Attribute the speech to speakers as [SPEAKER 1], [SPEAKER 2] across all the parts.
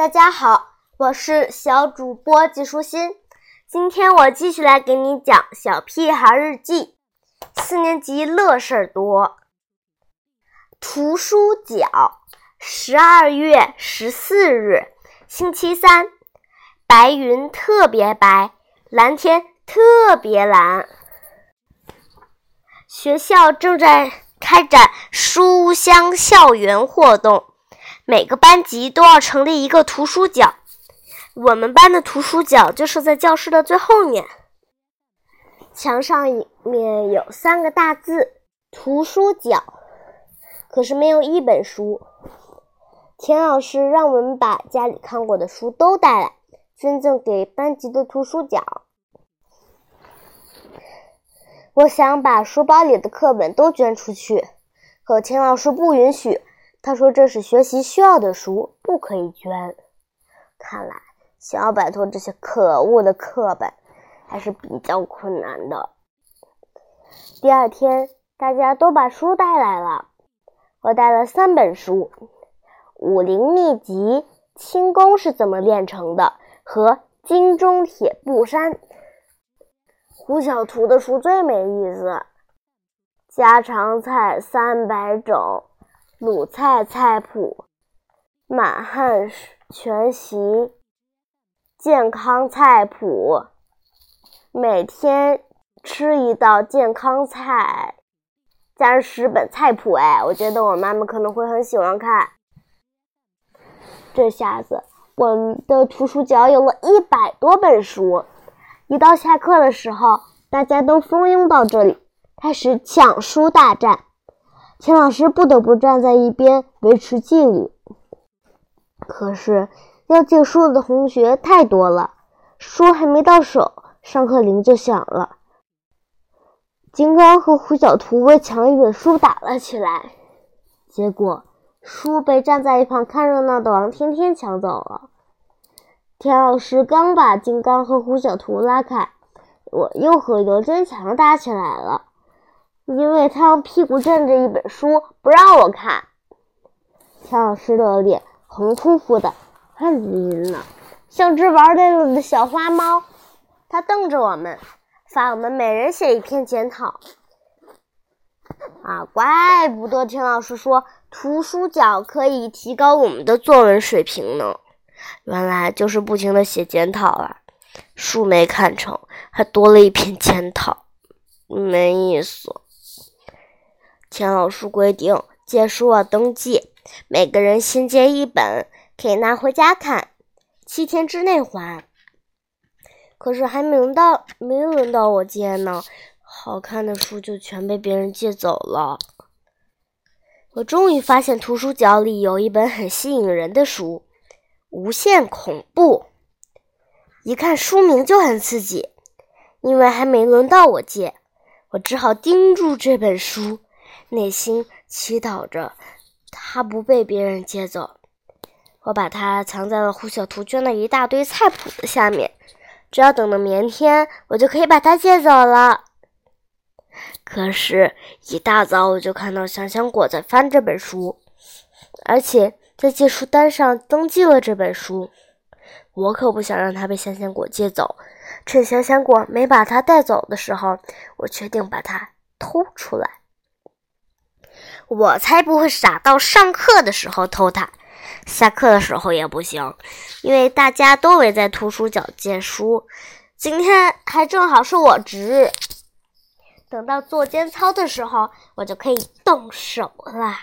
[SPEAKER 1] 大家好，我是小主播季舒心。今天我继续来给你讲《小屁孩日记》，四年级乐事儿多。图书角，十二月十四日，星期三，白云特别白，蓝天特别蓝。学校正在开展书香校园活动。每个班级都要成立一个图书角，我们班的图书角就是在教室的最后面。墙上面有三个大字“图书角”，可是没有一本书。田老师让我们把家里看过的书都带来，捐赠给班级的图书角。我想把书包里的课本都捐出去，可田老师不允许。他说：“这是学习需要的书，不可以捐。”看来想要摆脱这些可恶的课本还是比较困难的。第二天，大家都把书带来了。我带了三本书：《武林秘籍》《轻功是怎么练成的》和《金钟铁布衫》。胡小图的书最没意思，家常菜三百种。鲁菜菜谱，满汉全席，健康菜谱，每天吃一道健康菜，加上十本菜谱。哎，我觉得我妈妈可能会很喜欢看。这下子，我们的图书角有了一百多本书。一到下课的时候，大家都蜂拥到这里，开始抢书大战。钱老师不得不站在一边维持纪律。可是要借书的同学太多了，书还没到手，上课铃就响了。金刚和胡小图为抢一本书打了起来，结果书被站在一旁看热闹的王天天抢走了。田老师刚把金刚和胡小图拉开，我又和刘坚强打起来了。因为他用屁股枕着一本书，不让我看。田老师的脸红扑扑的，恨滋滋的，像只玩累了的小花猫。他瞪着我们，罚我们每人写一篇检讨。啊，怪不得田老师说图书角可以提高我们的作文水平呢。原来就是不停的写检讨啊，书没看成，还多了一篇检讨，没意思。钱老师规定，借书要登记，每个人先借一本，可以拿回家看，七天之内还。可是还没轮到，没轮到我借呢，好看的书就全被别人借走了。我终于发现图书角里有一本很吸引人的书，《无限恐怖》。一看书名就很刺激，因为还没轮到我借，我只好盯住这本书。内心祈祷着，它不被别人借走。我把它藏在了胡小图捐的一大堆菜谱的下面，只要等到明天，我就可以把它借走了。可是，一大早我就看到香香果在翻这本书，而且在借书单上登记了这本书。我可不想让它被香香果借走。趁香香果没把它带走的时候，我决定把它偷出来。我才不会傻到上课的时候偷它，下课的时候也不行，因为大家都围在图书角借书。今天还正好是我值日，等到做间操的时候，我就可以动手了。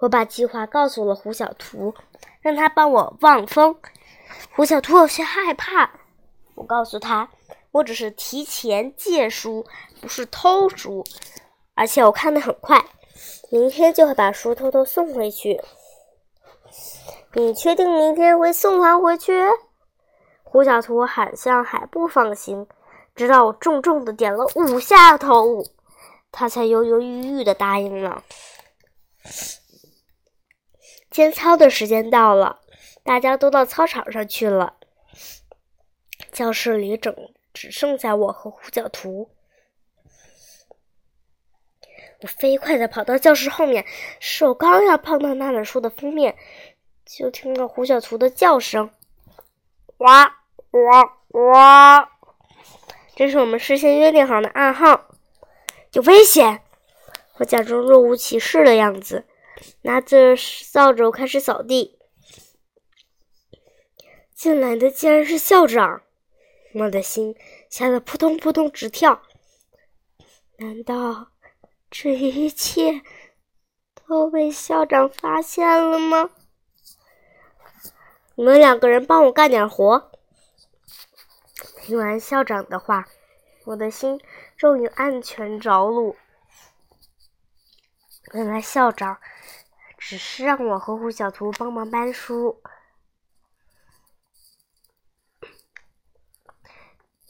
[SPEAKER 1] 我把计划告诉了胡小图，让他帮我望风。胡小图有些害怕，我告诉他，我只是提前借书，不是偷书。而且我看的很快，明天就会把书偷偷送回去。你确定明天会送还回去？胡小图好像还不放心，直到我重重的点了五下头，他才犹犹豫豫的答应了。间操的时间到了，大家都到操场上去了。教室里整只剩下我和胡小图。我飞快地跑到教室后面，手刚要碰到那本书的封面，就听到胡小图的叫声：“哇哇哇！”这是我们事先约定好的暗号，有危险！我假装若无其事的样子，拿着扫帚开始扫地。进来的竟然是校长，我的心吓得扑通扑通直跳。难道这一切都被校长发现了吗？你们两个人帮我干点活。听完校长的话，我的心终于安全着陆。原来校长只是让我和胡小图帮忙搬书。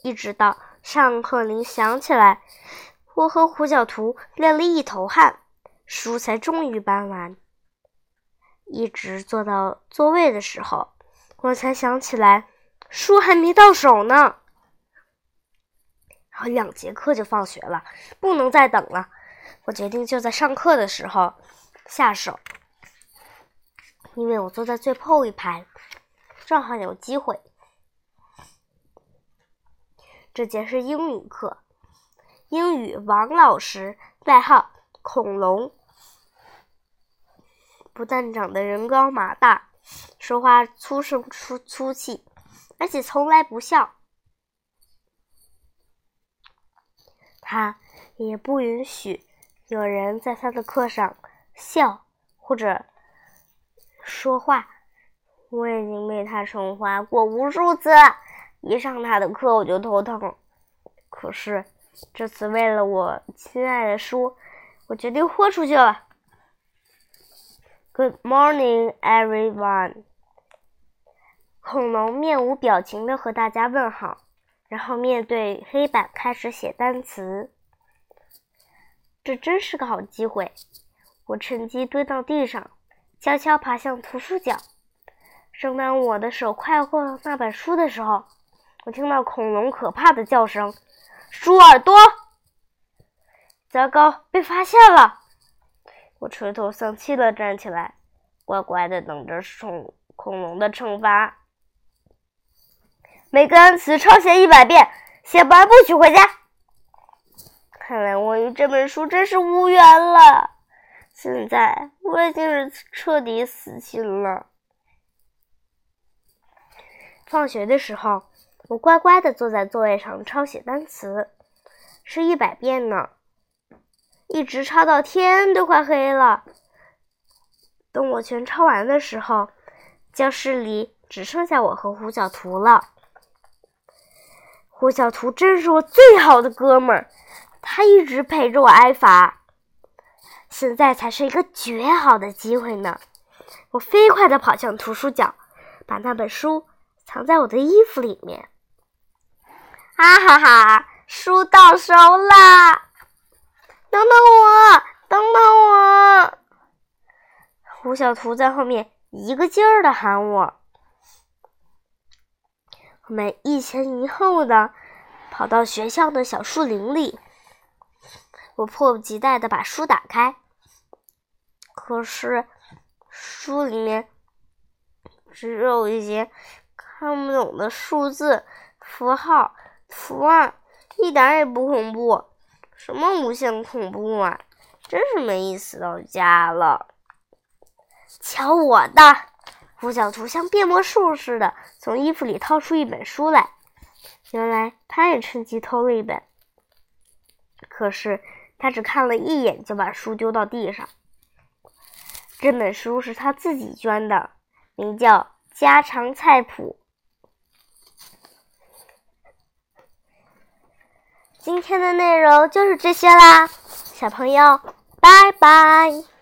[SPEAKER 1] 一直到上课铃响起来，我和胡小图练了一头汗，书才终于搬完。一直坐到座位的时候，我才想起来书还没到手呢。然后两节课就放学了，不能再等了。我决定就在上课的时候下手，因为我坐在最后一排，正好有机会。这节是英语课，英语王老师，外号恐龙，不但长得人高马大，说话粗声粗粗气，而且从来不笑。他也不允许有人在他的课上笑或者说话。我已经被他惩罚过无数次。一上他的课我就头疼，可是这次为了我亲爱的书，我决定豁出去了。Good morning, everyone。恐龙面无表情的和大家问好，然后面对黑板开始写单词。这真是个好机会，我趁机蹲到地上，悄悄爬向图书角。正当我的手快要过那本书的时候，我听到恐龙可怕的叫声：“猪耳朵！”糟糕，被发现了！我垂头丧气的站起来，乖乖的等着恐恐龙的惩罚。每个单词抄写一百遍，写不完不许回家。看来我与这本书真是无缘了。现在我已经是彻底死心了。放学的时候。我乖乖的坐在座位上抄写单词，是一百遍呢，一直抄到天都快黑了。等我全抄完的时候，教室里只剩下我和胡小图了。胡小图真是我最好的哥们儿，他一直陪着我挨罚。现在才是一个绝好的机会呢！我飞快的跑向图书角，把那本书藏在我的衣服里面。哈哈哈！书到手啦！等等我，等等我！胡小图在后面一个劲儿的喊我。我们一前一后的跑到学校的小树林里。我迫不及待的把书打开，可是书里面只有一些看不懂的数字符号。图案一点也不恐怖，什么无限恐怖啊！真是没意思到家了。瞧我的！胡小图像变魔术似的从衣服里掏出一本书来，原来他也趁机偷了一本。可是他只看了一眼就把书丢到地上。这本书是他自己捐的，名叫《家常菜谱》。今天的内容就是这些啦，小朋友，拜拜。